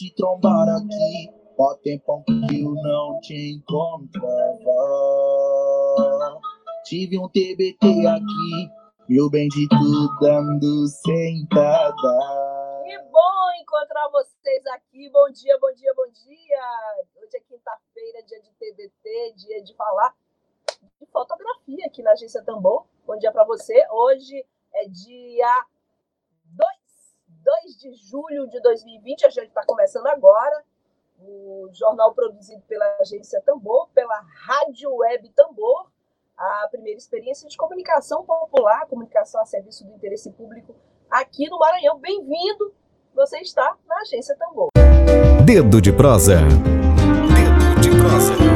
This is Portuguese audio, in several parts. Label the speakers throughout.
Speaker 1: Te trombar aqui. Ó tempão que eu não te encontrava. Tive um TBT aqui, meu bendito dando sentada.
Speaker 2: Que bom encontrar vocês aqui. Bom dia, bom dia, bom dia. Hoje é quinta-feira, dia de TBT, dia de falar de fotografia aqui na Agência Tambor. Bom dia para você. Hoje é dia 2 de julho de 2020, a gente está começando agora, o jornal produzido pela agência Tambor, pela Rádio Web Tambor, a primeira experiência de comunicação popular, comunicação a serviço do interesse público aqui no Maranhão. Bem-vindo! Você está na agência Tambor.
Speaker 3: Dedo de prosa. Dedo de prosa.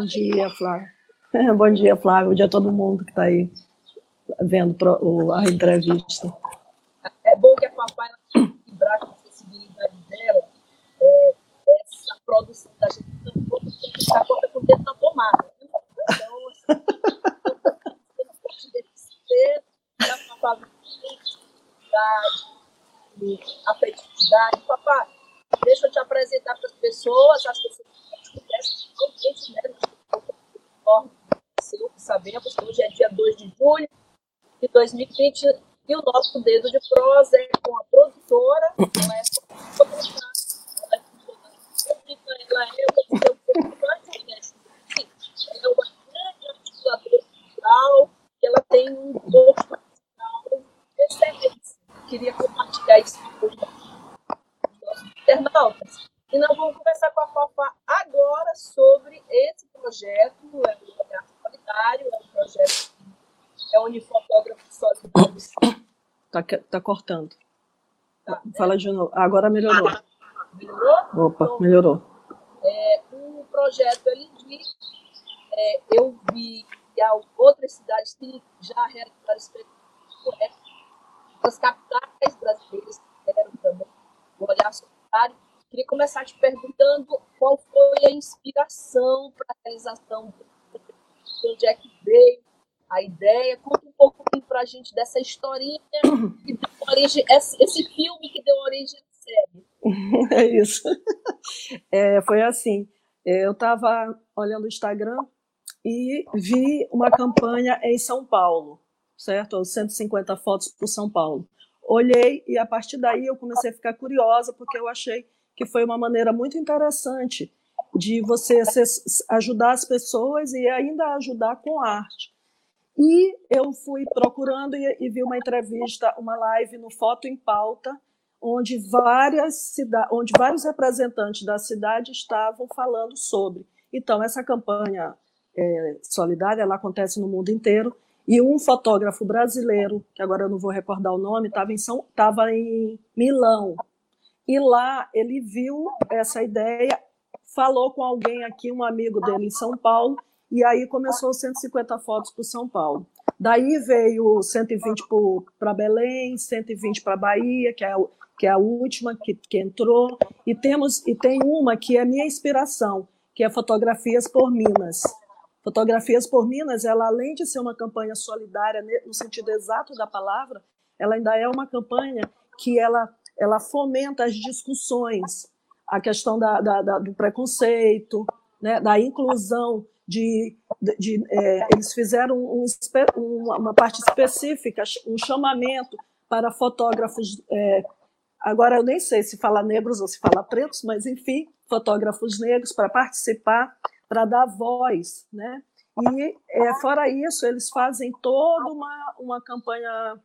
Speaker 2: Bom dia,
Speaker 4: Flávio. Bom dia, Flávio. Bom dia a todo mundo que está aí vendo a entrevista.
Speaker 2: É bom que a papai equilibrar com a acessibilidade dela, é, essa produção da gente está conta com o dedo na tomada. Então, assim, não pode deficiência, a papai afetividade. Papai, deixa eu te apresentar para as pessoas, as pessoas que conhecem, né? seu, sabemos hoje é dia 2 de julho de 2020 e o nosso dedo de prosa é com a produtora, ela é ela é, um é uma grande articuladora cultural, ela tem um gosto cultural excelente. Queria compartilhar isso com os nossos internautas. E nós vamos conversar com a Fafá agora sobre esse projeto, é um olhar solidário, é um projeto que é unifotógrafo solidário.
Speaker 4: Tá, tá cortando. Tá, Fala de novo. Agora melhorou.
Speaker 2: Melhorou?
Speaker 4: Opa, então, melhorou.
Speaker 2: É, o projeto ele diz, é, eu vi que outras cidades têm já realizaram experiências as capitais brasileiras fizeram também o olhar solidário Queria começar te perguntando qual foi a inspiração para a realização de onde é que veio a ideia. Conta um pouco para a gente dessa historinha que deu origem, esse filme que deu origem à série.
Speaker 4: É isso. É, foi assim. Eu estava olhando o Instagram e vi uma campanha em São Paulo, certo? 150 fotos para São Paulo. Olhei e a partir daí eu comecei a ficar curiosa porque eu achei que foi uma maneira muito interessante de você ajudar as pessoas e ainda ajudar com arte. E eu fui procurando e, e vi uma entrevista, uma live no Foto em Pauta, onde várias onde vários representantes da cidade estavam falando sobre. Então essa campanha é, solidária ela acontece no mundo inteiro e um fotógrafo brasileiro que agora eu não vou recordar o nome estava em São estava em Milão e lá ele viu essa ideia, falou com alguém aqui, um amigo dele em São Paulo, e aí começou 150 fotos para São Paulo. Daí veio 120 para Belém, 120 para Bahia, que é, que é a última que, que entrou, e temos e tem uma que é minha inspiração, que é Fotografias por Minas. Fotografias por Minas, ela além de ser uma campanha solidária no sentido exato da palavra, ela ainda é uma campanha que ela ela fomenta as discussões, a questão da, da, da, do preconceito, né, da inclusão de, de, de é, eles fizeram um, uma parte específica, um chamamento para fotógrafos, é, agora eu nem sei se fala negros ou se fala pretos, mas enfim, fotógrafos negros para participar, para dar voz, né? E é, fora isso, eles fazem toda uma, uma campanha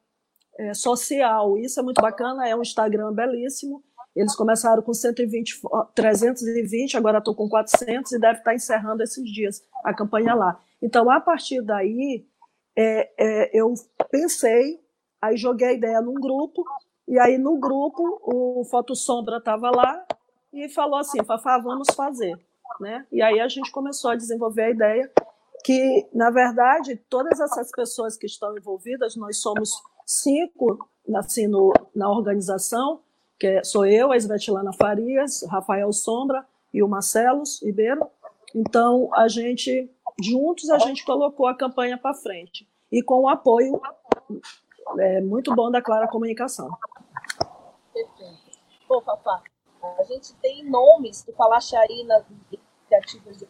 Speaker 4: é, social. Isso é muito bacana, é um Instagram belíssimo. Eles começaram com 120, 320, agora estou com 400 e deve estar encerrando esses dias a campanha lá. Então, a partir daí, é, é, eu pensei, aí joguei a ideia num grupo, e aí no grupo o Foto Sombra estava lá e falou assim, Fafá, vamos fazer. Né? E aí a gente começou a desenvolver a ideia que, na verdade, todas essas pessoas que estão envolvidas, nós somos cinco assim, no, na organização, que é, sou eu, a Svetlana Farias, Rafael Sombra e o Marcelo Ribeiro. Então, a gente, juntos, a gente colocou a campanha para frente. E com o apoio é, muito bom da Clara Comunicação.
Speaker 2: Perfeito. Pô, Fafá, a gente tem nomes, falaste aí nas iniciativas de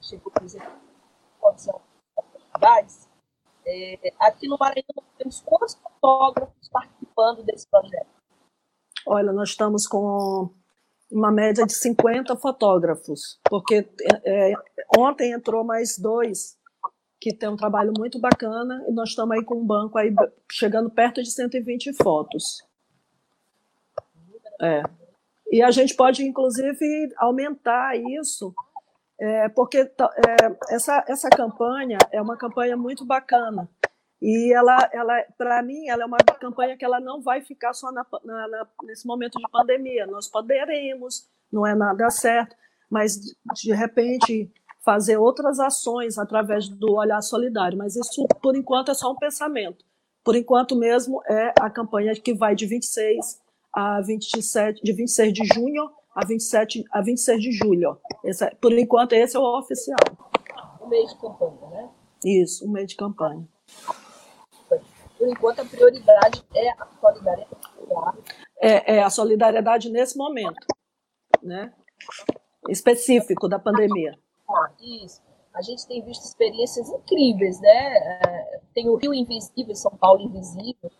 Speaker 2: chegou, por exemplo, de é, aqui no Maranhão temos quantos fotógrafos participando desse projeto?
Speaker 4: Olha, nós estamos com uma média de 50 fotógrafos, porque é, ontem entrou mais dois que tem um trabalho muito bacana e nós estamos aí com um banco aí chegando perto de 120 fotos. É. E a gente pode, inclusive, aumentar isso é, porque é, essa, essa campanha é uma campanha muito bacana. E ela, ela para mim, ela é uma campanha que ela não vai ficar só na, na, na, nesse momento de pandemia. Nós poderemos, não é nada certo, mas de repente fazer outras ações através do olhar solidário. Mas isso, por enquanto, é só um pensamento. Por enquanto mesmo é a campanha que vai de 26 a 27, de 26 de junho a 27 a 26 de julho. Esse, é, por enquanto, esse é o oficial.
Speaker 2: O mês de campanha, né?
Speaker 4: Isso, o mês de campanha.
Speaker 2: Por enquanto, a prioridade é a solidariedade.
Speaker 4: É, é a solidariedade nesse momento, né? Específico da pandemia.
Speaker 2: Ah, isso. A gente tem visto experiências incríveis, né? É, tem o Rio Invisível, São Paulo Invisível,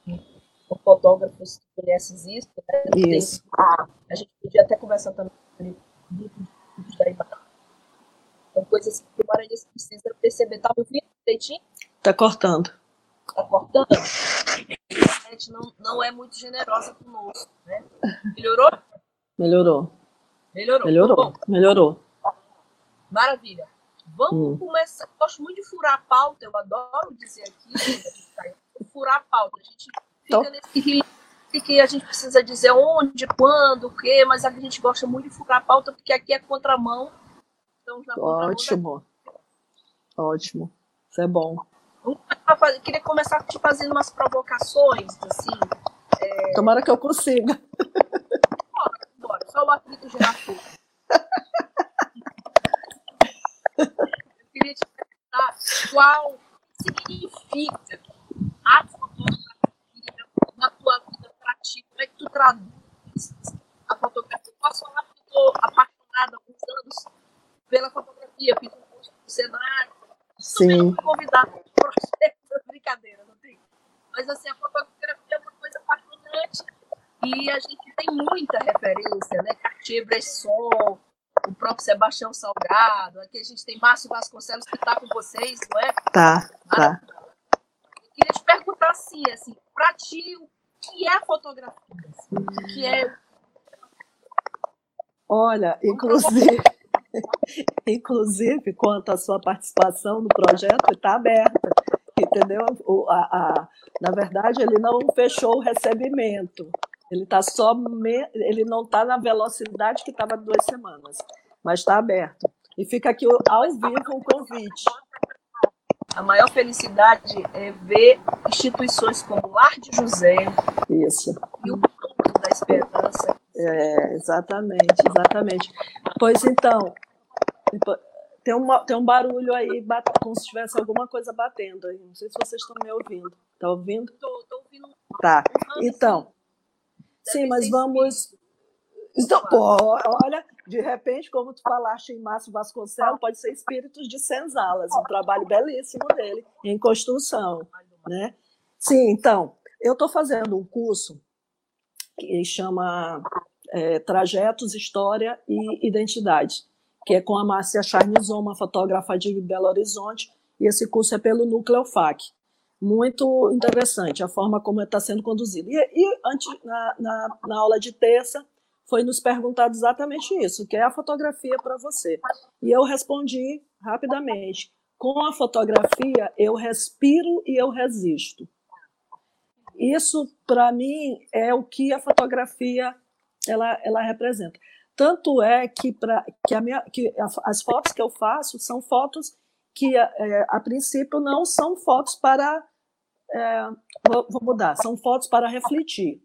Speaker 2: com fotógrafos que conhecem isso. Né?
Speaker 4: Isso.
Speaker 2: Tem, a gente podia até conversar também sobre grupos da imagem. São coisas que o maranhense precisa perceber. Tá me ouvindo direitinho?
Speaker 4: Tá cortando.
Speaker 2: Tá cortando? A internet não, não é muito generosa conosco, né? Melhorou?
Speaker 4: Melhorou.
Speaker 2: Melhorou.
Speaker 4: Melhorou. Melhorou.
Speaker 2: Maravilha. Vamos hum. começar. Gosto muito de furar a pauta, eu adoro dizer aqui, furar a pauta. A gente fica nesse que a gente precisa dizer onde, quando, o quê, mas a gente gosta muito de furar a pauta porque aqui é contramão. Então
Speaker 4: Ótimo. Ótimo. Isso é bom.
Speaker 2: Eu queria começar te fazendo umas provocações, assim.
Speaker 4: É... Tomara que eu consiga.
Speaker 2: Bora, bora. Só o atrito gerar fogo. eu queria te perguntar qual significa a Como é que tu traduz a fotografia? Eu posso falar que eu estou apaixonada há alguns anos pela fotografia, fiz um curso no cenário.
Speaker 4: Sim.
Speaker 2: convidada para projeto, brincadeira, não tem? Mas assim, a fotografia é uma coisa apaixonante e a gente tem muita referência, né? Cartier-Bresson, o próprio Sebastião Salgado, aqui a gente tem Márcio Vasconcelos que está com vocês, não é?
Speaker 4: Tá, tá.
Speaker 2: Eu queria te perguntar assim, assim, para ti, o que é fotografia? O que é.
Speaker 4: Olha, inclusive, inclusive, quanto à sua participação no projeto, está aberta, entendeu? O, a, a, na verdade, ele não fechou o recebimento. Ele tá só me, ele não está na velocidade que estava duas semanas, mas está aberto. E fica aqui ao vivo o convite.
Speaker 2: A maior felicidade é ver instituições como o Lar de José
Speaker 4: Isso.
Speaker 2: e o Ponto da Esperança.
Speaker 4: É, exatamente, exatamente. Pois então, tem, uma, tem um barulho aí, como se tivesse alguma coisa batendo aí. Não sei se vocês estão me ouvindo. Está ouvindo?
Speaker 2: Estou, estou ouvindo.
Speaker 4: Tá. Então, sim, mas vamos. Então, pô, olha, de repente, como tu falaste em Márcio Vasconcelos, pode ser Espíritos de Senzalas, um trabalho belíssimo dele em construção, né? Sim, então, eu estou fazendo um curso que chama é, Trajetos, História e Identidade, que é com a Márcia Charnizon, uma fotógrafa de Belo Horizonte, e esse curso é pelo Núcleo FAC. muito interessante a forma como está sendo conduzido. E, e antes, na, na, na, aula de terça, foi nos perguntado exatamente isso, que é a fotografia para você. E eu respondi rapidamente, com a fotografia eu respiro e eu resisto. Isso, para mim, é o que a fotografia ela, ela representa. Tanto é que, pra, que, a minha, que as fotos que eu faço são fotos que, é, a princípio, não são fotos para. É, vou, vou mudar, são fotos para refletir,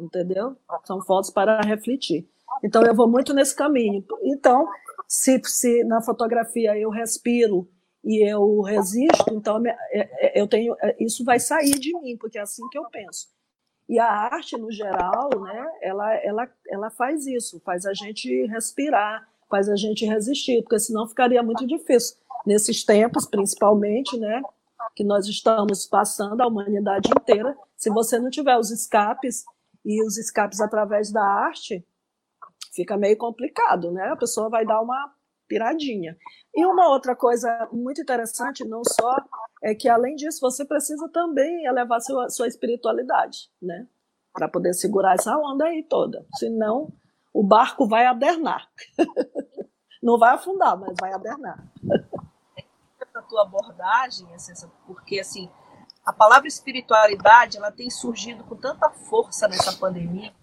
Speaker 4: entendeu? São fotos para refletir. Então, eu vou muito nesse caminho. Então, se, se na fotografia eu respiro e eu resisto, então é, é, eu tenho isso vai sair de mim, porque é assim que eu penso. E a arte, no geral, né, ela, ela, ela faz isso, faz a gente respirar, faz a gente resistir, porque senão ficaria muito difícil. Nesses tempos, principalmente, né, que nós estamos passando, a humanidade inteira, se você não tiver os escapes, e os escapes através da arte, fica meio complicado, né? A pessoa vai dar uma piradinha. E uma outra coisa muito interessante, não só é que além disso você precisa também elevar sua, sua espiritualidade, né? Para poder segurar essa onda aí toda. Senão o barco vai adernar. Não vai afundar, mas vai adernar.
Speaker 2: Tua abordagem, porque assim, a palavra espiritualidade, ela tem surgido com tanta força nessa pandemia.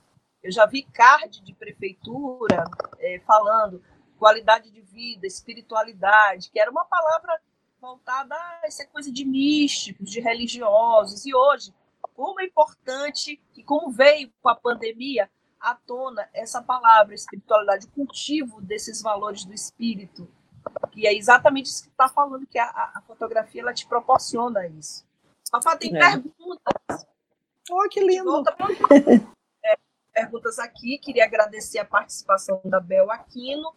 Speaker 2: Eu já vi card de prefeitura é, falando qualidade de vida, espiritualidade, que era uma palavra voltada a essa coisa de místicos, de religiosos. E hoje, como é importante e como veio com a pandemia à tona essa palavra espiritualidade, o cultivo desses valores do espírito, que é exatamente isso que está falando, que a, a, fotografia ela te proporciona isso. Fafá, tem é. perguntas.
Speaker 4: Oh, que lindo!
Speaker 2: É, perguntas aqui, queria agradecer a participação da Bel Aquino,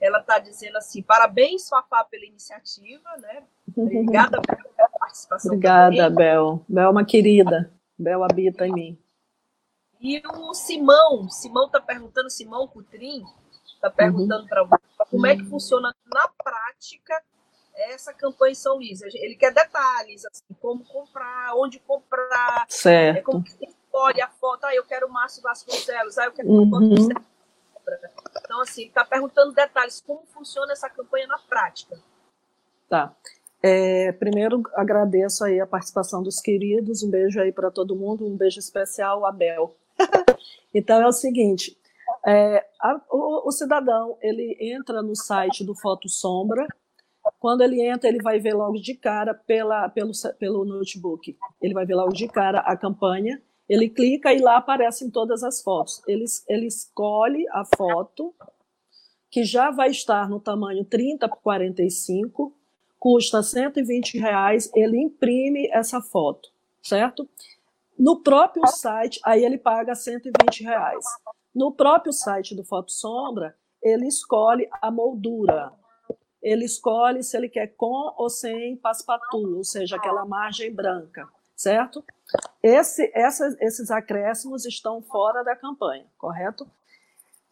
Speaker 2: ela está dizendo assim: parabéns, Fafá, pela iniciativa, né? Obrigada pela participação.
Speaker 4: Obrigada, também. Bel. Bel é uma querida. Bel habita em mim.
Speaker 2: E o Simão, Simão está perguntando, Simão Cutrim, está perguntando uhum. para você como é que funciona na prática essa campanha em São Luís. Ele quer detalhes, assim, como comprar, onde comprar,
Speaker 4: certo.
Speaker 2: É, como que escolhe a foto. Ah, eu quero o Márcio Vasconcelos, ah, eu quero do então, assim, está perguntando detalhes, como funciona essa campanha na prática.
Speaker 4: Tá. É, primeiro, agradeço aí a participação dos queridos, um beijo aí para todo mundo, um beijo especial, Abel. então, é o seguinte, é, a, o, o, cidadão, ele entra no site do Foto Sombra, quando ele entra, ele vai ver logo de cara pela, pelo, pelo notebook, ele vai ver logo de cara a campanha, ele clica e lá aparecem todas as fotos. Ele, ele escolhe a foto, que já vai estar no tamanho 30 por 45, custa 120 reais, ele imprime essa foto, certo? No próprio site, aí ele paga 120 reais. No próprio site do Foto Sombra, ele escolhe a moldura. Ele escolhe se ele quer com ou sem paspatu, ou seja, aquela margem branca certo? Esse, essa, esses acréscimos estão fora da campanha, correto?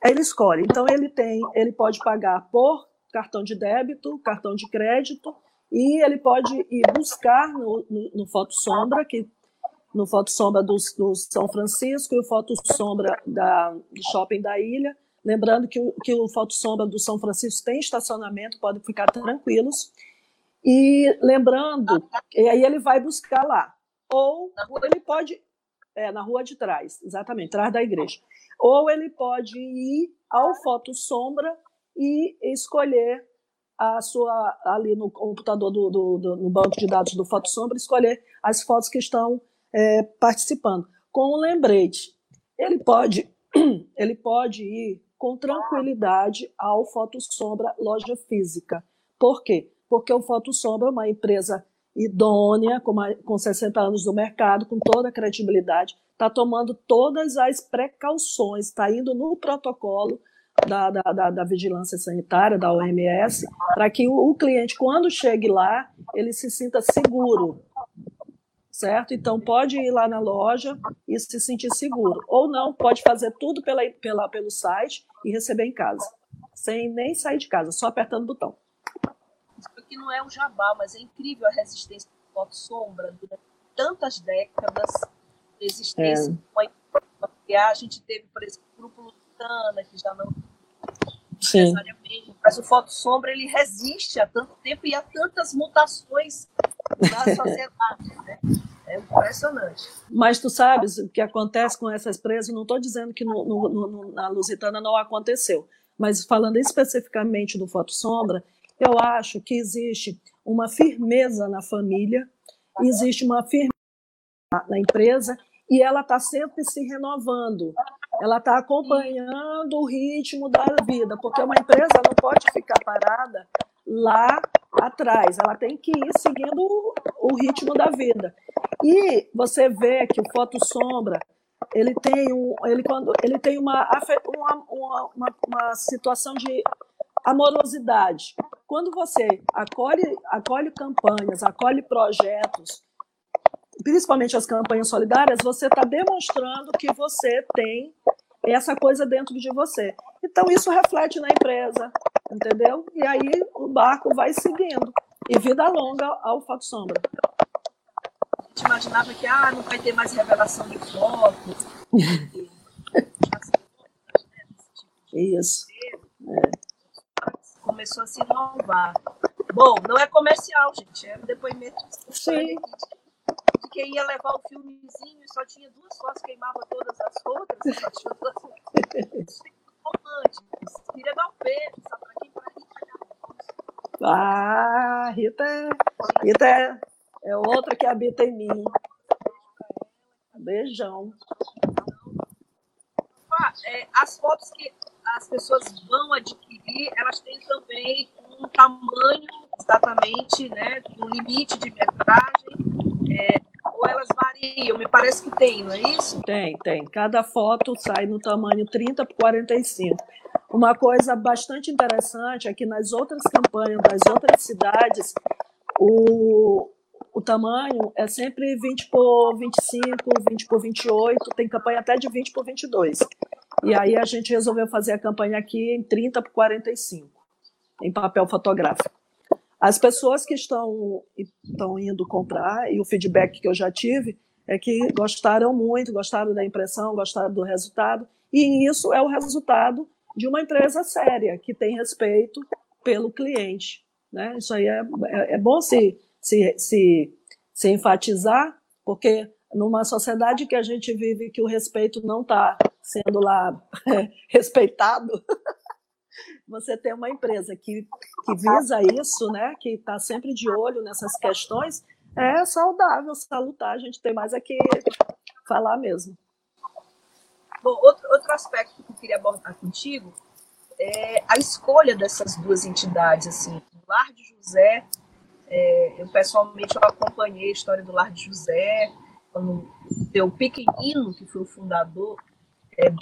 Speaker 4: Ele escolhe. Então ele tem, ele pode pagar por cartão de débito, cartão de crédito e ele pode ir buscar no, no, no Foto Sombra, que no Foto Sombra do, do, São Francisco e o Foto Sombra da, do Shopping da Ilha. Lembrando que o, que o Foto Sombra do São Francisco tem estacionamento, podem ficar tranquilos. E lembrando, e aí ele vai buscar lá. Ou ele pode. É, na rua de trás, exatamente, atrás da igreja. Ou ele pode ir ao Foto Sombra e escolher a sua ali no computador do, do, do no banco de dados do Foto Sombra, escolher as fotos que estão é, participando. Com um lembrete, ele pode, ele pode ir com tranquilidade ao Foto Sombra loja física. Por quê? Porque o Foto Sombra é uma empresa idônea, com, uma, com 60 anos no mercado, com toda a credibilidade, está tomando todas as precauções, está indo no protocolo da, da, da, da, vigilância sanitária, da OMS, para que o, o, cliente, quando chegue lá, ele se sinta seguro, certo? Então, pode ir lá na loja e se sentir seguro. Ou não, pode fazer tudo pela, pela, pelo site e receber em casa, sem nem sair de casa, só apertando o botão
Speaker 2: que não é um jabá, mas é incrível a resistência do foto sombra durante tantas décadas de existência. É. A gente teve, por exemplo, o grupo Lutana, que já não Sim. mas o foto sombra ele resiste há tanto tempo e há tantas mutações na sociedade, né? É impressionante.
Speaker 4: Mas tu sabes o que acontece com essas presas? Não estou dizendo que no, no, no, na Lusitana não aconteceu, mas falando especificamente do foto sombra, eu acho que existe uma firmeza na família, existe uma firmeza na empresa e ela está sempre se renovando. Ela está acompanhando o ritmo da vida, porque uma empresa não pode ficar parada lá atrás, ela tem que ir seguindo o, ritmo da vida. E você vê que o foto sombra ele tem um, ele quando ele tem uma uma, uma, uma situação de amorosidade. Quando você acolhe, acolhe campanhas, acolhe projetos, principalmente as campanhas solidárias, você está demonstrando que você tem essa coisa dentro de você. Então, isso reflete na empresa, entendeu? E aí o barco vai seguindo. E vida longa ao Foto Sombra.
Speaker 2: A gente imaginava que ah, não vai ter mais revelação de foto.
Speaker 4: isso.
Speaker 2: É começou a se inovar. Bom, não é comercial, gente, é um depoimento
Speaker 4: Sim.
Speaker 2: de quem ia levar o filmezinho e só tinha duas fotos, queimava todas as outras, só tinha duas românticos. Queria dar um beijo, sabe pra quem? Pra Rita
Speaker 4: Ah, Rita, Rita é, é outra que habita em mim. Beijão.
Speaker 2: É, as fotos que as pessoas vão adquirir, elas têm também um tamanho exatamente, né, um limite de metragem, é, ou elas variam? Me parece que tem, não é isso?
Speaker 4: Tem, tem. Cada foto sai no tamanho 30 por 45. Uma coisa bastante interessante é que nas outras campanhas das outras cidades, o, o tamanho é sempre 20 por 25, 20 por 28, tem campanha até de 20 por 22. E aí a gente resolveu fazer a campanha aqui em 30 por 45, em papel fotográfico. As pessoas que estão, estão indo comprar, e o feedback que eu já tive, é que gostaram muito, gostaram da impressão, gostaram do resultado, e isso é o resultado de uma empresa séria, que tem respeito pelo cliente. Né? Isso aí é, é, é bom se, se, se, se enfatizar, porque numa sociedade que a gente vive que o respeito não está sendo lá respeitado, você tem uma empresa que, que visa isso, né, que está sempre de olho nessas questões, é saudável, salutar. A gente tem mais aqui falar mesmo.
Speaker 2: Bom, outro, outro aspecto que eu queria abordar contigo é a escolha dessas duas entidades. Assim, o Lar de José, é, eu pessoalmente eu acompanhei a história do Lar de José, quando o pequenino, que foi o fundador, é,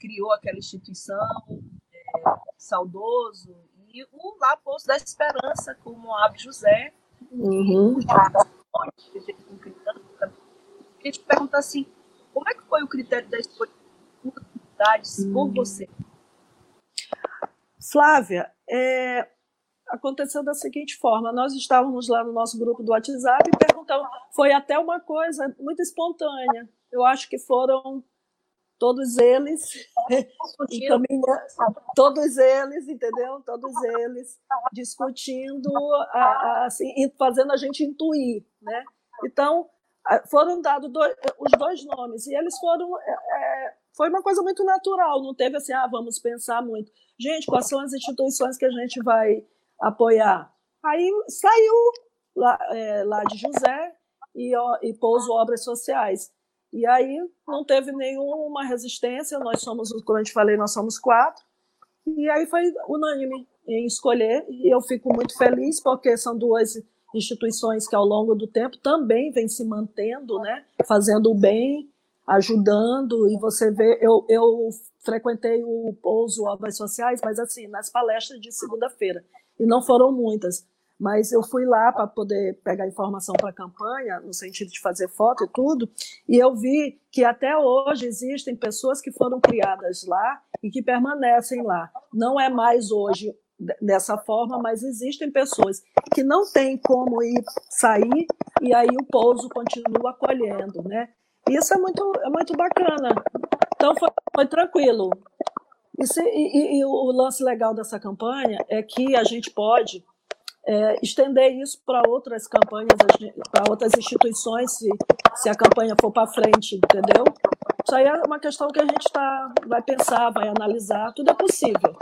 Speaker 2: criou aquela instituição, é, saudoso, e o lá Poço da Esperança, com o Moab José.
Speaker 4: Uhum.
Speaker 2: Queria te perguntar assim, como é que foi o critério da escolha uhum. por você?
Speaker 4: Flávia, é, aconteceu da seguinte forma: nós estávamos lá no nosso grupo do WhatsApp e perguntamos, foi até uma coisa muito espontânea. Eu acho que foram todos eles todos eles, entendeu? Todos eles discutindo, assim, fazendo a gente intuir, né? Então foram dados dois, os dois nomes e eles foram é, é, foi uma coisa muito natural, não teve assim, ah, vamos pensar muito. Gente, quais são as instituições que a gente vai apoiar? Aí saiu lá, é, lá de José e, e Pouso Obras Sociais. E aí não teve nenhuma resistência, nós somos, como a gente falei, nós somos quatro. E aí foi unânime em escolher, e eu fico muito feliz, porque são duas instituições que ao longo do tempo também vêm se mantendo, né, fazendo o bem, ajudando, e você vê, eu, eu frequentei o Pouso Obras Sociais, mas assim, nas palestras de segunda-feira, e não foram muitas, mas eu fui lá para poder pegar informação para a campanha, no sentido de fazer foto e tudo, e eu vi que até hoje existem pessoas que foram criadas lá e que permanecem lá. Não é mais hoje dessa forma, mas existem pessoas que não têm como ir sair e aí o pouso continua acolhendo, né? Isso é muito, é muito bacana. Então foi, foi tranquilo. E, e, e, o lance legal dessa campanha é que a gente pode é, estender isso para outras campanhas, para outras instituições, se, se a campanha for para frente, entendeu? Isso aí é uma questão que a gente tá, vai pensar, vai analisar, tudo é possível.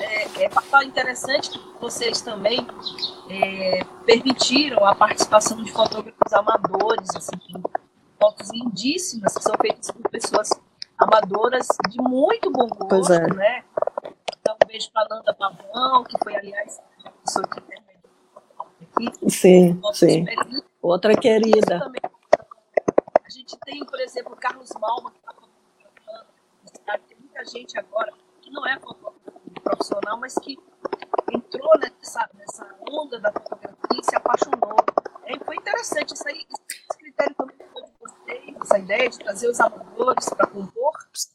Speaker 2: É, é interessante que vocês também é, permitiram a participação de fotógrafos amadores, assim, fotos lindíssimas que são feitas por pessoas amadoras de muito bom gosto, é. né? Então, um beijo para Nanda Pavão, que foi, aliás, a pessoa que
Speaker 4: aqui. Sim, sim. Outra querida. Também.
Speaker 2: A gente tem, por exemplo, o Carlos Malma, que está tem muita gente agora que não é profissional, mas que entrou nessa, nessa onda da fotografia e se apaixonou. É, foi interessante isso aí, esse critério também essa ideia de trazer os amadores para compor?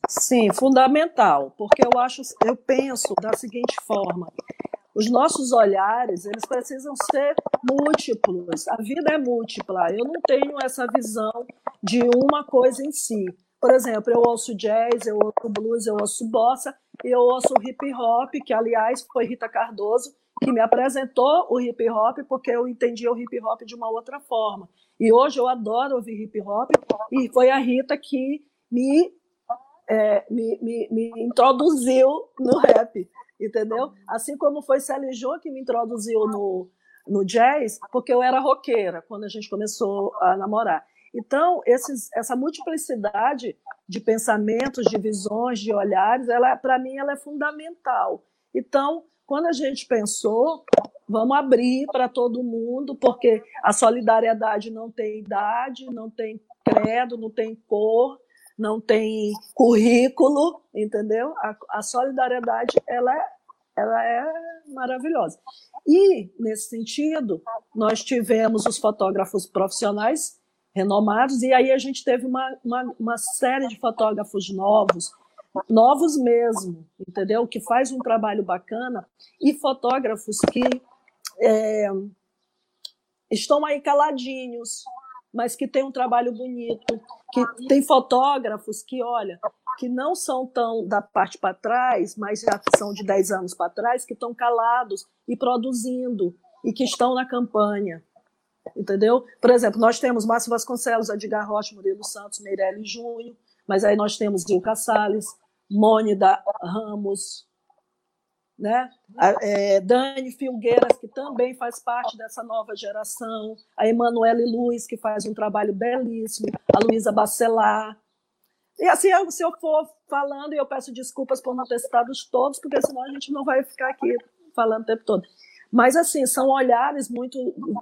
Speaker 4: Sim, fundamental, porque eu acho, eu penso da seguinte forma: os nossos olhares eles precisam ser múltiplos. A vida é múltipla. Eu não tenho essa visão de uma coisa em si. Por exemplo, eu ouço jazz, eu ouço blues, eu ouço bossa, eu ouço hip hop, que aliás foi Rita Cardoso que me apresentou o hip hop, porque eu entendia o hip hop de uma outra forma. E hoje eu adoro ouvir hip hop, e foi a Rita que me, é, me, me, me, introduziu no rap, entendeu? Assim como foi Sally Jo que me introduziu no, no jazz, porque eu era roqueira quando a gente começou a namorar. Então, esses, essa multiplicidade de pensamentos, de visões, de olhares, ela para mim ela é fundamental. Então, quando a gente pensou, vamos abrir para todo mundo, porque a solidariedade não tem idade, não tem credo, não tem cor, não tem currículo, entendeu? A, a solidariedade ela é, ela é maravilhosa. E, nesse sentido, nós tivemos os fotógrafos profissionais renomados, e aí a gente teve uma, uma, uma série de fotógrafos novos, novos mesmo, entendeu? Que faz um trabalho bacana e fotógrafos que é, estão aí caladinhos, mas que tem um trabalho bonito, que tem fotógrafos que, olha, que não são tão da parte para trás, mas já são de 10 anos para trás, que estão calados e produzindo e que estão na campanha. Entendeu? Por exemplo, nós temos Márcio Vasconcelos, Edgar Rocha, Murilo Santos, Meirelles Júnior, mas aí nós temos Dilca Salles, Mônida Ramos, né? É, Dani Filgueiras, que também faz parte dessa nova geração, a Emanuele Luz, que faz um trabalho belíssimo, a Luísa Bacelar. E assim, se eu for falando, e eu peço desculpas por não ter citado todos, porque senão a gente não vai ficar aqui falando o tempo todo. Mas, assim, são olhares muito,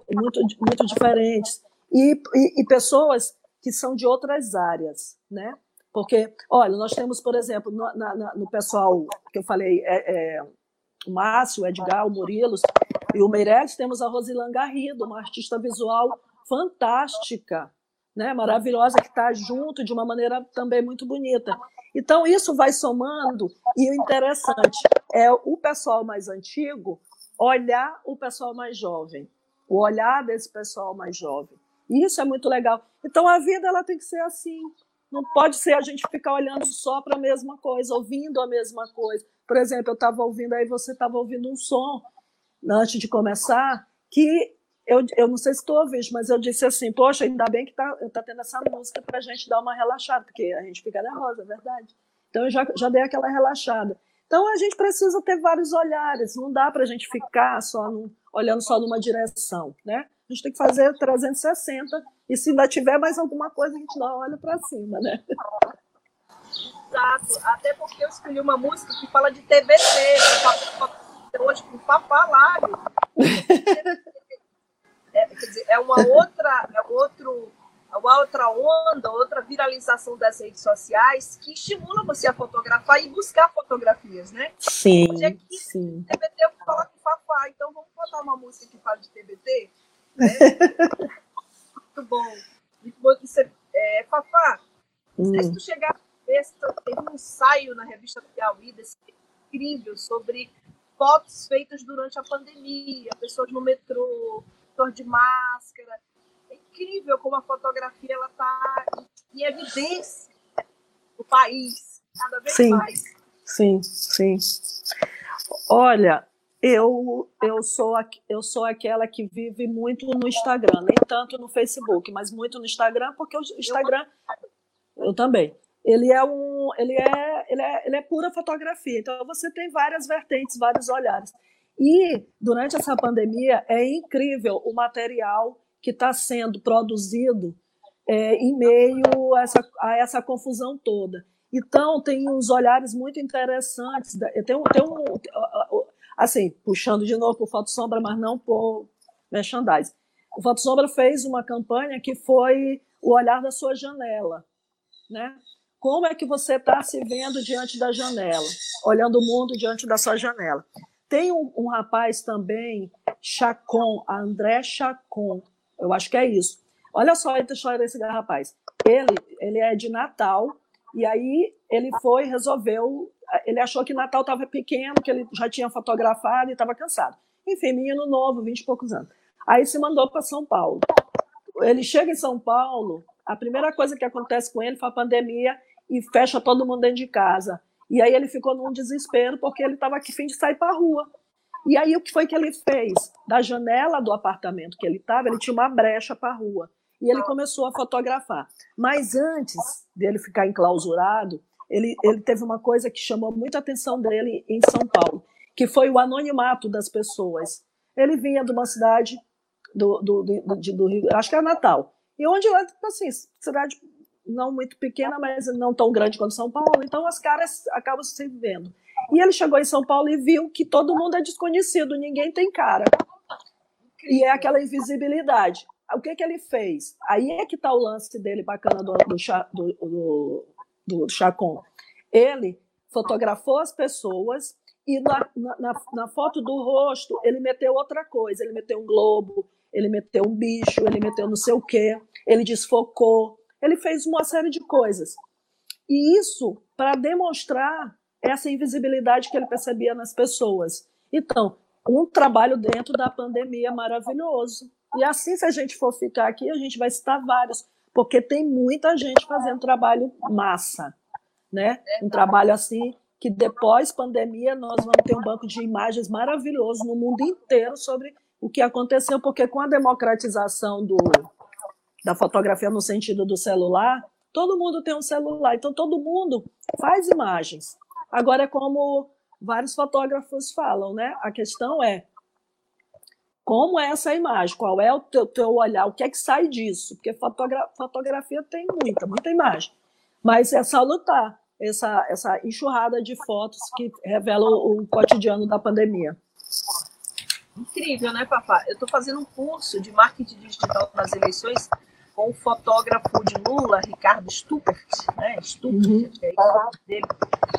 Speaker 4: muito, muito diferentes e, e, e pessoas que são de outras áreas, né? Porque, olha, nós temos, por exemplo, no, na, no pessoal que eu falei, é, é, o Márcio, o Edgar, o Murilos e o Meirelles, temos a Rosilan Garrido, uma artista visual fantástica, né, maravilhosa, que está junto de uma maneira também muito bonita. Então, isso vai somando, e o interessante é o pessoal mais antigo olhar o pessoal mais jovem, o olhar desse pessoal mais jovem. Isso é muito legal. Então, a vida ela tem que ser assim, não pode ser a gente ficar olhando só para a mesma coisa, ouvindo a mesma coisa. Por exemplo, eu estava ouvindo, aí você estava ouvindo um som antes de começar, que eu, eu não sei se tu ouviste, mas eu disse assim, poxa, ainda bem que está tá tendo essa música para a gente dar uma relaxada, porque a gente fica nervosa, é verdade. Então eu já, já dei aquela relaxada. Então a gente precisa ter vários olhares, não dá para a gente ficar só no, olhando só numa direção, né? A gente tem que fazer 360 e se ainda tiver mais alguma coisa, a gente dá olha para cima, né?
Speaker 2: Exato. Até porque eu escolhi uma música que fala de TBT, hoje com papalário. É, quer dizer, é uma outra, é outro, uma outra onda, outra viralização das redes sociais que estimula você a fotografar e buscar fotografias, né?
Speaker 4: Sim, Hoje aqui, sim.
Speaker 2: TBT eu falar com Fafá, então vamos botar uma música que fala de TBT? Né? muito bom. Muito bom que você. É, Fafá, hum. se tu chegar a teve um ensaio na revista Piauí desse incrível sobre fotos feitas durante a pandemia, pessoas no metrô, pessoas de máscara. É incrível como a fotografia ela está em evidência no país, cada vez
Speaker 4: sim,
Speaker 2: mais.
Speaker 4: Sim, sim. Olha, eu, eu, sou, eu sou aquela que vive muito no Instagram, nem tanto no Facebook, mas muito no Instagram, porque o Instagram. Eu também. Ele é um. Ele é, ele é, ele é pura fotografia. Então você tem várias vertentes, vários olhares. E durante essa pandemia é incrível o material que está sendo produzido é, em meio a essa, a essa confusão toda. Então, tem uns olhares muito interessantes. Tem um, tem um, assim, puxando de novo por Foto Sombra, mas não por merchandising. O Foto Sombra fez uma campanha que foi o olhar da sua janela, né? Como é que você está se vendo diante da janela, olhando o mundo diante da sua janela? Tem um, um rapaz também, Chacon, André Chacon, eu acho que é isso. Olha só a história desse rapaz. Ele, ele é de Natal, e aí ele foi, resolveu ele achou que Natal estava pequeno, que ele já tinha fotografado e estava cansado. Enfim, menino novo, vinte e poucos anos. Aí se mandou para São Paulo. Ele chega em São Paulo, a primeira coisa que acontece com ele foi a pandemia e fecha todo mundo dentro de casa. E aí ele ficou num desespero porque ele estava aqui fim de sair para a rua. E aí o que foi que ele fez? Da janela do apartamento que ele estava, ele tinha uma brecha para a rua. E ele começou a fotografar. Mas antes dele ficar enclausurado, ele, ele teve uma coisa que chamou muita atenção dele em São Paulo, que foi o anonimato das pessoas. Ele vinha de uma cidade do, do, do, do, Rio, acho que era Natal, e onde, assim, cidade não muito pequena, mas não tão grande quanto São Paulo, então as caras acabam se vendo. E ele chegou em São Paulo e viu que todo mundo é desconhecido, ninguém tem cara. E é aquela invisibilidade. O que, que ele fez? Aí é que está o lance dele bacana do, do, do, do Chacon. Ele fotografou as pessoas e na, na, na, foto do rosto ele meteu outra coisa. Ele meteu um globo, ele meteu um bicho, ele meteu não sei o quê, ele desfocou, ele fez uma série de coisas. E isso para demonstrar essa invisibilidade que ele percebia nas pessoas. Então, um trabalho dentro da pandemia maravilhoso. E assim, se a gente for ficar aqui, a gente vai citar vários porque tem muita gente fazendo trabalho massa, né? Um trabalho assim que depois pandemia nós vamos ter um banco de imagens maravilhoso no mundo inteiro sobre o que aconteceu, porque com a democratização do, da fotografia no sentido do celular, todo mundo tem um celular, então todo mundo faz imagens. Agora é como vários fotógrafos falam, né? A questão é como é essa imagem, qual é o teu, teu olhar, o que é que sai disso, porque fotogra fotografia tem muita, muita imagem, mas é salutar essa, essa enxurrada de fotos que revela o, o cotidiano da pandemia.
Speaker 2: Incrível, né, Papá? Eu estou fazendo um curso de marketing digital nas eleições com o fotógrafo de Lula, Ricardo Stuppert, né? Stuppert, uhum. é dele.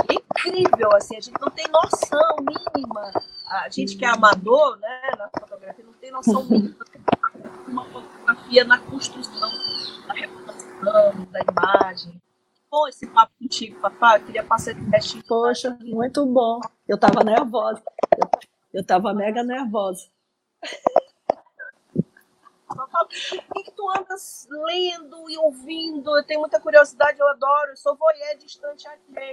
Speaker 2: É incrível, assim, a gente não tem noção mínima a gente que é amador né, na fotografia não tem noção mínima uma fotografia na construção, na reputação, da imagem. Bom esse papo contigo, papai. Eu queria passar esse testinho.
Speaker 4: Poxa, muito bom. Eu estava nervosa. Eu estava mega nervosa.
Speaker 2: O que, tu andas lendo e ouvindo? Eu tenho muita curiosidade, eu adoro. Eu sou voyeur distante alheia.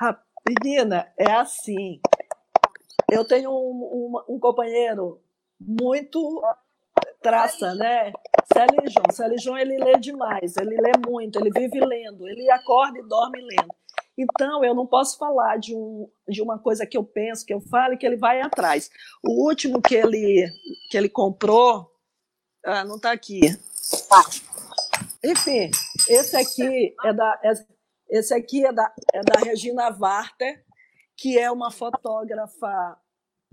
Speaker 4: Menina, é assim. Eu tenho um, um, um companheiro muito traça, né? Celijon. Celijon, ele lê demais, ele lê muito, ele vive lendo, ele acorda e dorme lendo. Então, eu não posso falar de, um, de uma coisa que eu penso, que eu falo, que ele vai atrás. O último que ele, que ele comprou, ah, não está aqui. Enfim, esse aqui é da, é, esse aqui é da, é da Regina Warter, que é uma fotógrafa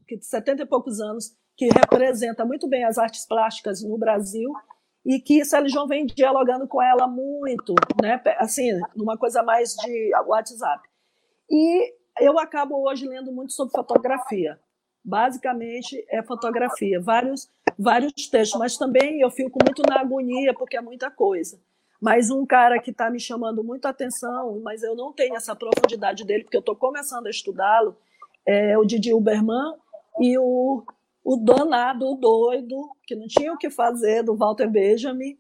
Speaker 4: de 70 e poucos anos, que representa muito bem as artes plásticas no Brasil e que Sally João vem dialogando com ela muito, né? assim, numa coisa mais de WhatsApp. E eu acabo hoje lendo muito sobre fotografia. Basicamente é fotografia, vários, vários textos, mas também eu fico muito na agonia porque é muita coisa. Mas um cara que está me chamando muita atenção, mas eu não tenho essa profundidade dele, porque eu estou começando a estudá-lo, é o Didi Uberman e o, o danado, o doido, que não tinha o que fazer, do Walter Benjamin,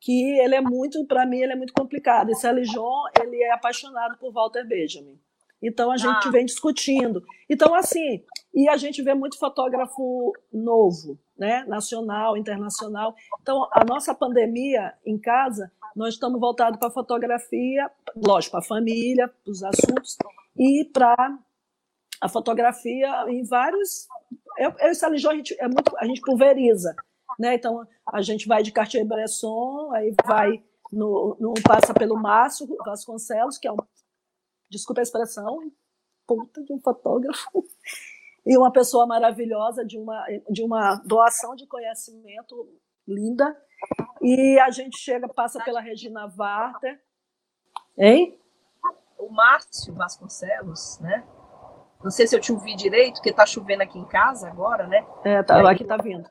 Speaker 4: que ele é muito, para mim, ele é muito complicado. Esse Alijon, ele é apaixonado por Walter Benjamin. Então a gente ah. vem discutindo. Então, assim, e a gente vê muito fotógrafo novo, né? Nacional, internacional. Então, a nossa pandemia em casa, nós estamos voltados para a fotografia, lógico, para a família, para os assuntos, e para a fotografia em vários. Eu, eu e Salijó, a gente, é muito, a gente pulveriza. Né? Então, a gente vai de Cartier-Bresson, aí vai no, no, passa pelo Márcio Vasconcelos, que é um desculpa a expressão, puta de um fotógrafo, e uma pessoa maravilhosa, de uma, de uma doação de conhecimento linda. E a gente chega, passa pela Regina Varter. Hein?
Speaker 2: O Márcio Vasconcelos, né? Não sei se eu te ouvi direito, porque tá chovendo aqui em casa agora, né?
Speaker 4: É, tá, aí, aqui tá vindo.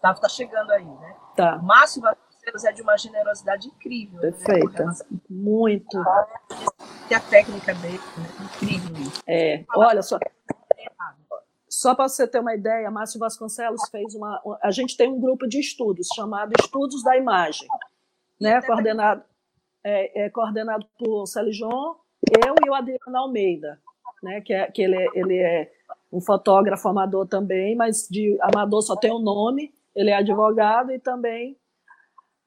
Speaker 2: Tá, tá chegando aí, né?
Speaker 4: Tá.
Speaker 2: O Márcio Vasconcelos é de uma generosidade incrível.
Speaker 4: Né? Perfeita. Né? Muito
Speaker 2: que a técnica dele é incrível.
Speaker 4: É, olha só. Só para você ter uma ideia, Márcio Vasconcelos fez uma. A gente tem um grupo de estudos chamado Estudos da Imagem, né? Coordenado, é, é coordenado por Celijon, eu e o Adriano Almeida, né? Que, é, que ele, é, ele é um fotógrafo amador também, mas de amador só tem o um nome. Ele é advogado e também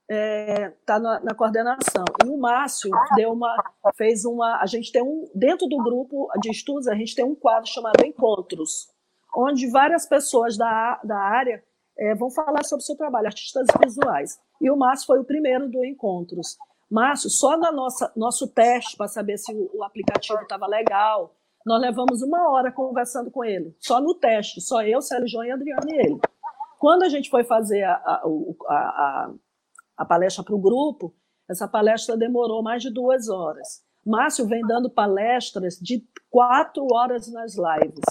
Speaker 4: está é, tá na, na, coordenação. E o Márcio deu uma, fez uma. A gente tem um. Dentro do grupo de estudos, a gente tem um quadro chamado Encontros, onde várias pessoas da, da área é, vão falar sobre o seu trabalho, artistas visuais. E o Márcio foi o primeiro do Encontros. Márcio, só no nosso teste para saber se o, o aplicativo estava legal, nós levamos uma hora conversando com ele, só no teste, só eu, Célio João e Adriano e ele. Quando a gente foi fazer a, a, a, a palestra para o grupo, essa palestra demorou mais de duas horas. Márcio vem dando palestras de quatro horas nas lives.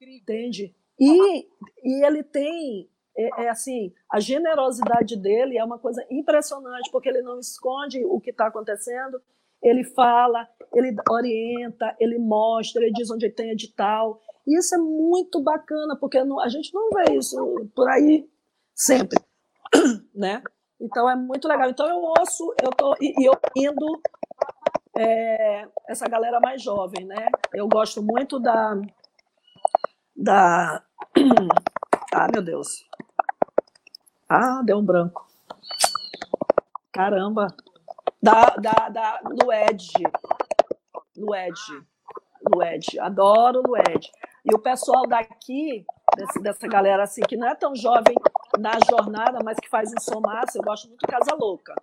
Speaker 4: Entende? E, e ele tem, é, é, assim, a generosidade dele é uma coisa impressionante, porque ele não esconde o que está acontecendo, ele fala, ele orienta, ele mostra, ele diz onde tem edital. E isso é muito bacana, porque não, a gente não vê isso por aí sempre, né? Então é muito legal. Então eu ouço, eu tô e, e eu indo é, essa galera mais jovem, né? Eu gosto muito da da ah meu Deus, ah deu um branco, caramba, da da, da Lued, Lued, Lued, adoro Lued. E o pessoal daqui desse, dessa galera assim que não é tão jovem na jornada, mas que faz som massa, eu gosto muito de Casa Louca.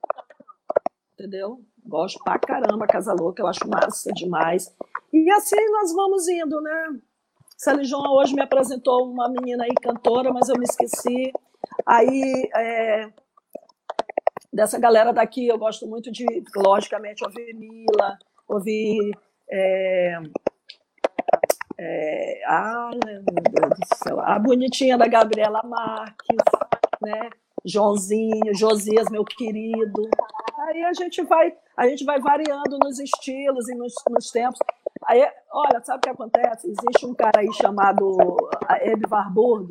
Speaker 4: Entendeu? Gosto pra caramba Casa Louca, eu acho massa demais. E assim nós vamos indo, né? Sally João hoje me apresentou uma menina aí cantora, mas eu me esqueci. Aí, é, dessa galera daqui, eu gosto muito de, logicamente, ouvir Mila, ouvir é, é, ah, meu Deus do céu. A bonitinha da Gabriela Marques, né? Joãozinho, Josias, meu querido. Aí a gente vai, a gente vai variando nos estilos e nos, nos tempos. Aí, olha, sabe o que acontece? Existe um cara aí chamado Eb Warburg,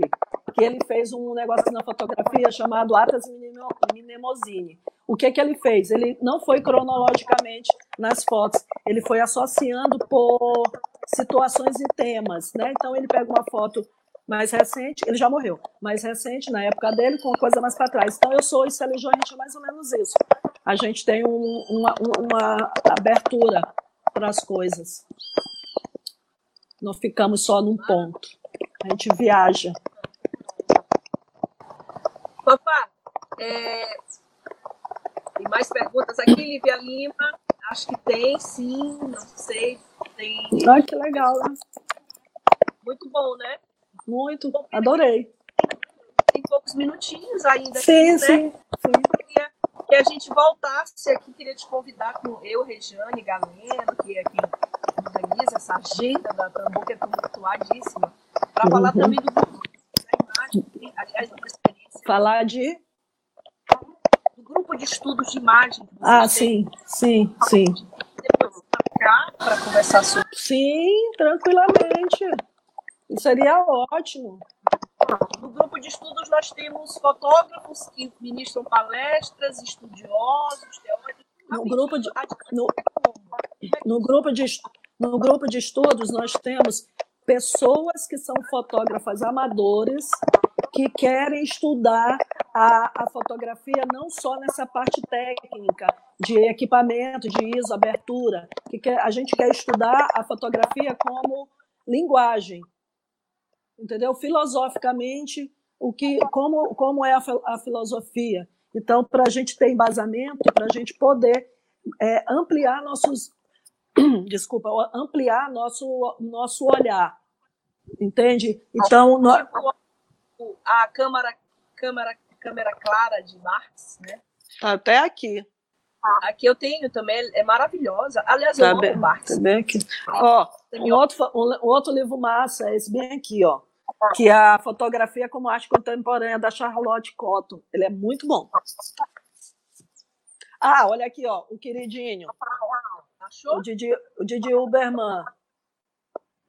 Speaker 4: que ele fez um negócio na fotografia chamado Atas Minemosine. O que que ele fez? Ele não foi cronologicamente nas fotos, ele foi associando por situações e temas, né? Então ele pega uma foto mais recente, ele já morreu, mais recente na época dele, com uma coisa mais para trás. Então eu sou isso, a gente é mais ou menos isso. A gente tem um, uma, uma abertura para as coisas. Não ficamos só num ponto. A gente viaja.
Speaker 2: Papá, é... tem mais perguntas aqui, Lívia Lima? Acho que tem, sim, não sei. Tem...
Speaker 4: Ah, que legal, né?
Speaker 2: Muito bom, né?
Speaker 4: Muito, adorei.
Speaker 2: Tem poucos minutinhos ainda.
Speaker 4: Sim, aqui, sim, né? sim.
Speaker 2: Queria que a gente voltasse aqui, queria te convidar com eu, Regiane, Galeno, que é quem organiza essa agenda da que é tumultuadíssima, para uhum. falar também do grupo da imagem, aliás, uma experiência.
Speaker 4: Falar de?
Speaker 2: Do grupo grupo de estudos de imagem.
Speaker 4: Ah, sim, sim, sim.
Speaker 2: Depois para conversar sobre.
Speaker 4: Sim, tranquilamente. Isso seria ótimo.
Speaker 2: No grupo de estudos nós temos fotógrafos que ministram palestras, estudiosos, teóricos.
Speaker 4: No grupo de, no, no, grupo de, no grupo de estudos nós temos pessoas que são fotógrafas amadores que querem estudar a, a fotografia não só nessa parte técnica de equipamento, de ISO, abertura, que quer, a gente quer estudar a fotografia como linguagem, entendeu? Filosoficamente, o que, como, como é a, a filosofia. Então, para a gente ter embasamento, para a gente poder é, ampliar nossos, desculpa, ampliar nosso nosso olhar, entende? Então, nós...
Speaker 2: a câmara câmara câmera clara de Marx, né?
Speaker 4: Tá até aqui.
Speaker 2: Aqui eu tenho também, é maravilhosa. Aliás, eu tá amo Marx.
Speaker 4: Tá bem aqui. Ó, um outro, um outro livro massa, esse bem aqui, ó. Que é a fotografia como arte contemporânea da Charlotte Cotton. Ele é muito bom. Ah, olha aqui, ó, o queridinho.
Speaker 2: Achou?
Speaker 4: O Didi, o Didi Uberman.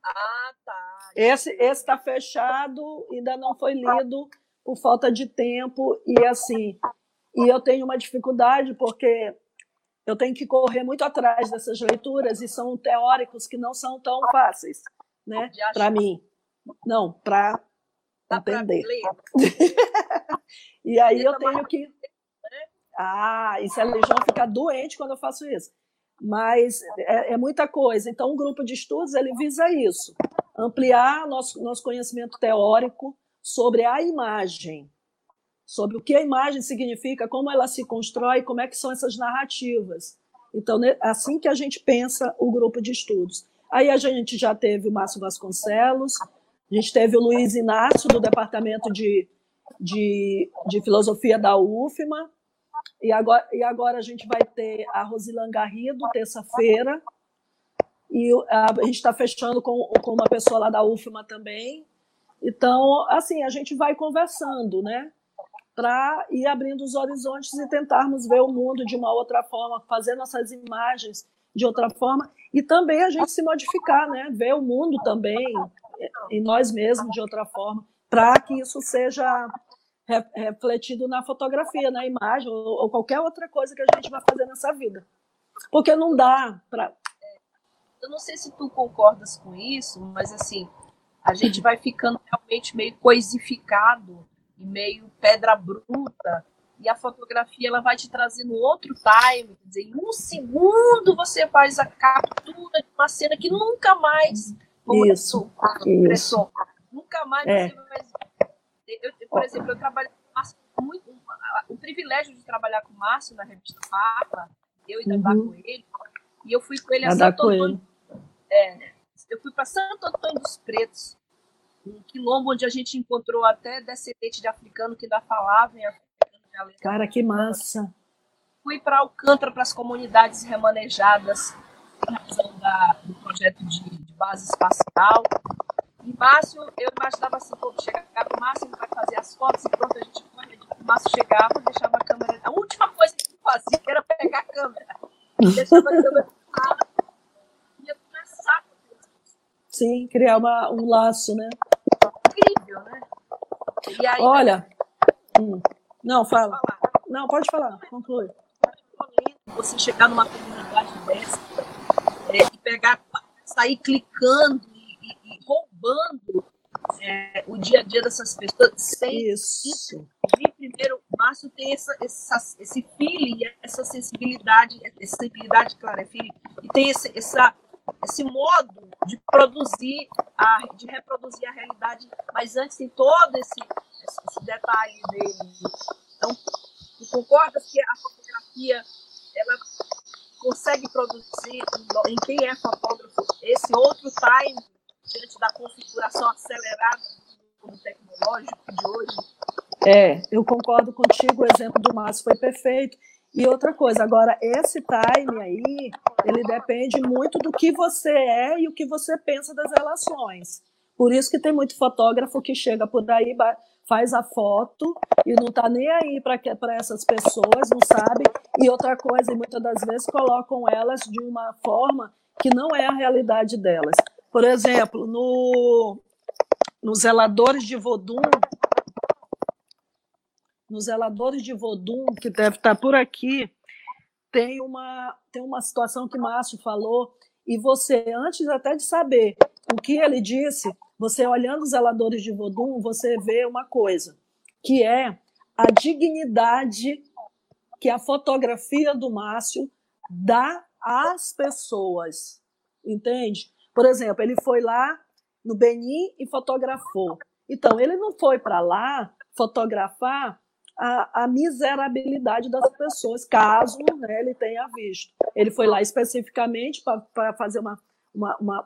Speaker 2: Ah, tá.
Speaker 4: Esse está fechado, ainda não foi lido por falta de tempo e assim. E eu tenho uma dificuldade porque eu tenho que correr muito atrás dessas leituras e são teóricos que não são tão fáceis, né? Para mim, não, para entender. e aí eu tenho que ah, e se a legião fica doente quando eu faço isso. Mas é, é, muita coisa. Então, um grupo de estudos ele visa isso: ampliar nosso, nosso conhecimento teórico sobre a imagem, sobre o que a imagem significa, como ela se constrói, como é que são essas narrativas. Então, né, assim que a gente pensa o grupo de estudos. Aí a gente já teve o Márcio Vasconcelos, a gente teve o Luiz Inácio, do Departamento de, de, de Filosofia da UFMA, e agora, e agora a gente vai ter a Rosilan Garrido, terça-feira, e a, gente está fechando com, com uma pessoa lá da UFMA também. Então, assim, a gente vai conversando, né? Para ir abrindo os horizontes e tentarmos ver o mundo de uma outra forma, fazer nossas imagens de outra forma e também a gente se modificar, né? Ver o mundo também em nós mesmos de outra forma, para que isso seja refletido na fotografia, na imagem ou, ou, qualquer outra coisa que a gente vai fazer nessa vida. Porque não dá para.
Speaker 2: Eu não sei se tu concordas com isso, mas assim, a gente vai ficando realmente meio coisificado e meio pedra bruta. E a fotografia ela vai te trazendo outro time, quer dizer, em um segundo você faz a captura de uma cena que nunca mais,
Speaker 4: isso, isso.
Speaker 2: nunca mais é. você vai eu, por exemplo, eu trabalho com o Márcio muito. O privilégio de trabalhar com o Márcio na revista Parla, eu ainda uhum. com ele, e eu fui com ele a Santo Antônio. É, eu fui para Santo Antônio dos Pretos, um quilombo onde a gente encontrou até descendente de africano que ainda falava em africano.
Speaker 4: Cara, que massa!
Speaker 2: Fui para Alcântara, para as comunidades remanejadas, na razão da, do projeto de, de base espacial. E Márcio, eu imaginava assim, pô, chegava o Márcio, ele vai fazer as fotos e pronto, a gente corre. O Márcio chegava, deixava a câmera. A última coisa que ele fazia era pegar a câmera. Deixava a câmera ia começar
Speaker 4: Sim, criar uma, um laço, né? E aí, Olha, hum, não, fala. Não, pode falar, conclui.
Speaker 2: Você chegar numa comunidade dessa é, e pegar, sair clicando roubando é, o dia a dia dessas pessoas sem
Speaker 4: isso.
Speaker 2: E primeiro, Márcio tem essa, essa, esse feeling, essa sensibilidade, essa sensibilidade, claro, é feeling, e tem esse, essa, esse modo de produzir, a, de reproduzir a realidade, mas antes tem todo esse, esse detalhe dele. Então, tu concordas que a fotografia ela consegue produzir em quem é fotógrafo esse outro time diante da configuração acelerada do tecnológico de hoje.
Speaker 4: É, eu concordo contigo, o exemplo do Márcio foi perfeito. E outra coisa, agora, esse time aí, ele depende muito do que você é e o que você pensa das relações. Por isso que tem muito fotógrafo que chega por aí, faz a foto e não está nem aí para essas pessoas, não sabe. E outra coisa, e muitas das vezes colocam elas de uma forma que não é a realidade delas. Por exemplo, no, nos zeladores de Vodum, nos zeladores de Vodum, que deve estar por aqui, tem uma, tem uma situação que Márcio falou, e você, antes até de saber o que ele disse, você olhando os zeladores de Vodum, você vê uma coisa, que é a dignidade que a fotografia do Márcio dá às pessoas, entende? Por exemplo, ele foi lá no Benin e fotografou. Então, ele não foi para lá fotografar a, a, miserabilidade das pessoas, caso né, ele tenha visto. Ele foi lá especificamente para fazer uma, uma, uma,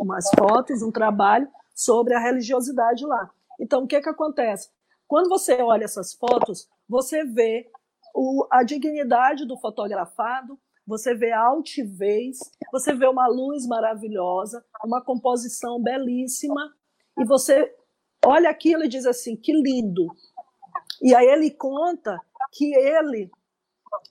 Speaker 4: umas fotos, um trabalho sobre a religiosidade lá. Então, o que, que acontece? Quando você olha essas fotos, você vê o, a dignidade do fotografado, você vê a altivez, você vê uma luz maravilhosa, uma composição belíssima, e você olha aquilo e diz assim: que lindo, e aí ele conta que ele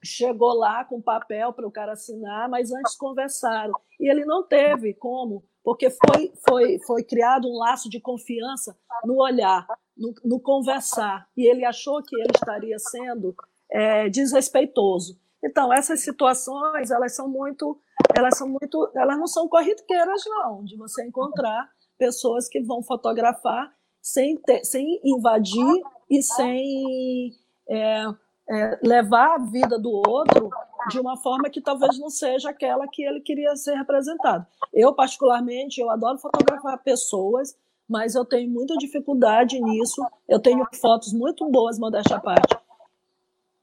Speaker 4: chegou lá com papel para o cara assinar, mas antes conversaram. E ele não teve como, porque foi, foi, foi criado um laço de confiança no olhar, no, no conversar. E ele achou que ele estaria sendo é, desrespeitoso. Então, essas situações, elas são muito, elas são muito, elas não são corriqueiras, não, de você encontrar pessoas que vão fotografar sem, ter, sem invadir e sem é, é, levar a vida do outro de uma forma que talvez não seja aquela que ele queria ser representado. Eu, particularmente, eu adoro fotografar pessoas, mas eu tenho muita dificuldade nisso. Eu tenho fotos muito boas, modéstia à parte,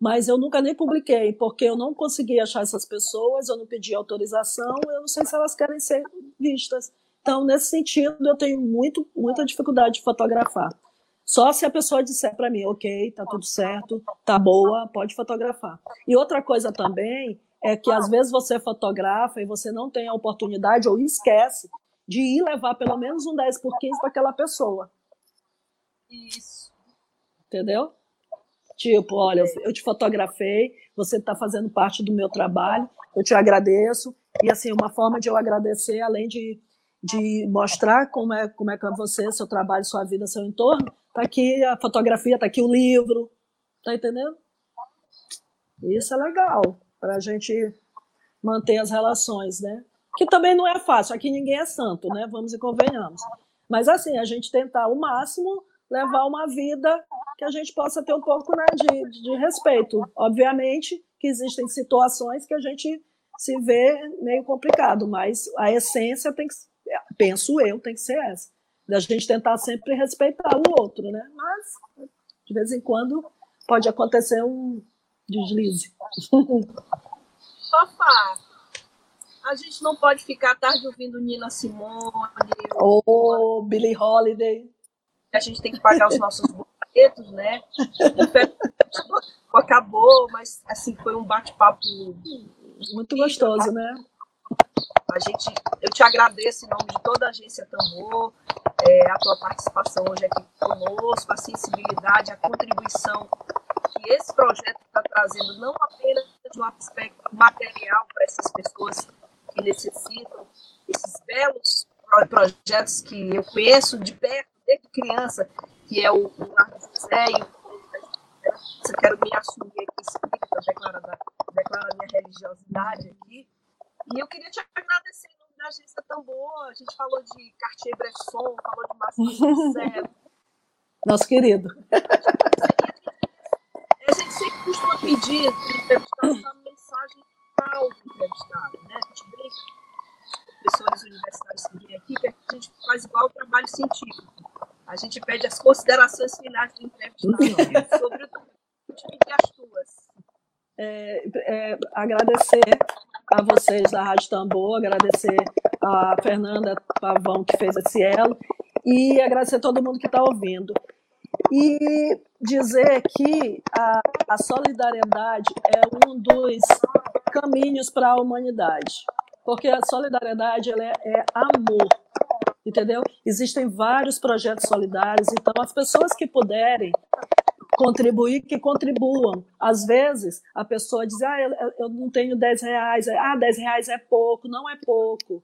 Speaker 4: mas eu nunca nem publiquei, porque eu não consegui achar essas pessoas, eu não pedi autorização, eu não sei se elas querem ser vistas. Então, nesse sentido, eu tenho muito, muita dificuldade de fotografar. Só se a pessoa disser para mim, ok, tá tudo certo, tá boa, pode fotografar. E outra coisa também é que às vezes você fotografa e você não tem a oportunidade ou esquece de ir levar pelo menos um 10 por 15 para aquela pessoa.
Speaker 2: Isso.
Speaker 4: Entendeu? Tipo, olha, eu te fotografei, você está fazendo parte do meu trabalho, eu te agradeço. E assim, uma forma de eu agradecer, além de, de mostrar como é, como é que é você, seu trabalho, sua vida, seu entorno, Tá aqui a fotografia, tá aqui o livro. Tá entendendo? Isso é legal para a gente manter as relações, né? Que também não é fácil. Aqui ninguém é santo, né? Vamos e convenhamos. Mas assim, a gente tentar o máximo levar uma vida que a gente possa ter um pouco né, de, de respeito. Obviamente que existem situações que a gente se vê meio complicado, mas a essência tem que, penso eu, tem que ser essa da gente tentar sempre respeitar o outro, né? Mas, de vez em quando, pode acontecer um deslize.
Speaker 2: Fafá, a gente não pode ficar tarde ouvindo Nina Simone.
Speaker 4: Ou oh, Billie Holiday.
Speaker 2: A gente tem que pagar os nossos boletos, né? Acabou, mas assim, foi um bate-papo
Speaker 4: muito gostoso, né?
Speaker 2: A gente, eu te agradeço em nome de toda a agência Tambor, é, a tua participação hoje aqui conosco, a sensibilidade, a contribuição que esse projeto está trazendo, não apenas de um aspecto material para essas pessoas que necessitam, esses belos projetos que eu conheço de perto, desde criança, que é o Lar do José e eu quero me assumir aqui, explica, declara, declara a minha religiosidade aqui. E eu queria te agradecer da agência tão boa. A gente falou de Cartier-Bresson, falou de Márcio.
Speaker 4: Nosso querido.
Speaker 2: A gente sempre costuma pedir entrevistado uma mensagem para o entrevistado, né? A gente brinca professores universitários que vêm aqui, que a gente faz igual o trabalho científico. A gente pede as considerações finais do entrevistado sobre o e as tuas.
Speaker 4: É, é, agradecer a vocês da Rádio Tambor, agradecer a Fernanda Pavão que fez esse elo e agradecer a todo mundo que está ouvindo. E dizer que a, a solidariedade é um dos caminhos para a humanidade, porque a solidariedade ela é, é amor. entendeu? Existem vários projetos solidários, então as pessoas que puderem contribuir, que contribuam. Às vezes, a pessoa diz, ah, eu, eu não tenho 10 reais, ah, 10 reais é pouco, não é pouco,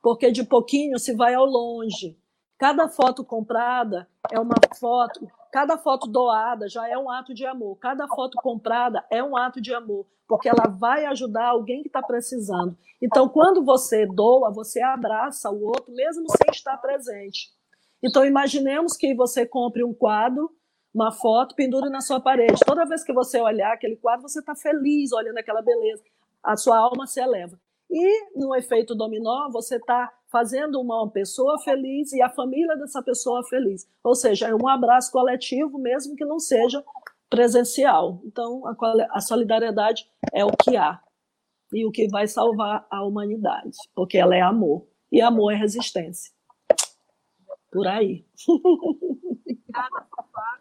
Speaker 4: porque de pouquinho se vai ao longe. Cada foto comprada é uma foto, cada foto doada já é um ato de amor, cada foto comprada é um ato de amor, porque ela vai ajudar alguém que está precisando. Então, quando você doa, você abraça o outro, mesmo sem estar presente. Então, imaginemos que você compre um quadro, uma foto, pendure na sua parede. Toda vez que você olhar aquele quadro, você está feliz olhando aquela beleza. A sua alma se eleva. E no efeito dominó, você está fazendo uma pessoa feliz e a família dessa pessoa feliz. Ou seja, é um abraço coletivo, mesmo que não seja presencial. Então, a, a solidariedade é o que há e o que vai salvar a humanidade, porque ela é amor e amor é resistência. Por aí.
Speaker 2: Obrigada,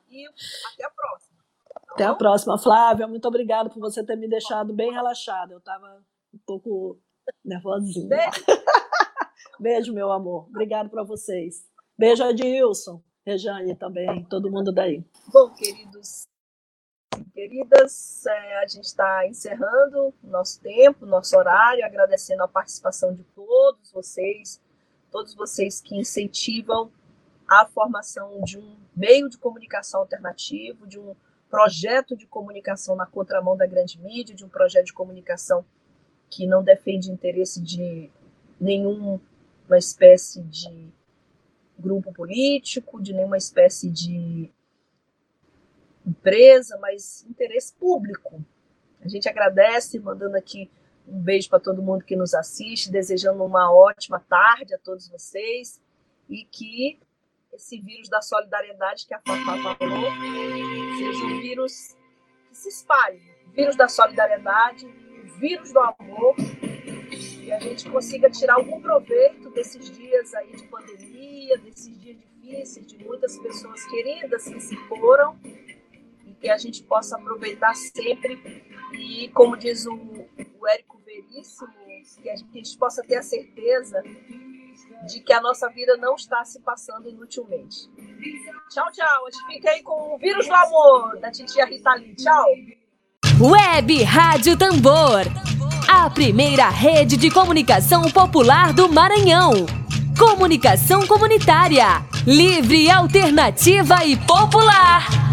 Speaker 2: e até a próxima. Tá
Speaker 4: até a próxima, Flávia. Muito obrigada por você ter me deixado bem relaxada. Eu estava um pouco nervosinha. Beijo. Beijo, meu amor. Obrigado para vocês. Beijo, Adilson, Rejane também, todo mundo daí.
Speaker 2: Bom, queridos queridas, é, a gente está encerrando nosso tempo, nosso horário, agradecendo a participação de todos vocês, todos vocês que incentivam a formação de um meio de comunicação alternativo, de um projeto de comunicação na contramão da grande mídia, de um projeto de comunicação que não defende interesse de nenhuma espécie de grupo político, de nenhuma espécie de empresa, mas interesse público. A gente agradece, mandando aqui um beijo para todo mundo que nos assiste, desejando uma ótima tarde a todos vocês e que esse vírus da solidariedade que a Fafá falou seja um vírus que se espalhe, vírus da solidariedade, vírus do amor e a gente consiga tirar algum proveito desses dias aí de pandemia, desses dias difíceis, de muitas pessoas queridas que se foram, e que a gente possa aproveitar sempre. E, como diz o, o Érico Que a gente possa ter a certeza de que a nossa vida não está se passando inutilmente. Tchau, tchau. A gente fica aí com o vírus do amor da titia Rita Lee. Tchau.
Speaker 5: Web Rádio Tambor. A primeira rede de comunicação popular do Maranhão. Comunicação comunitária. Livre, alternativa e popular.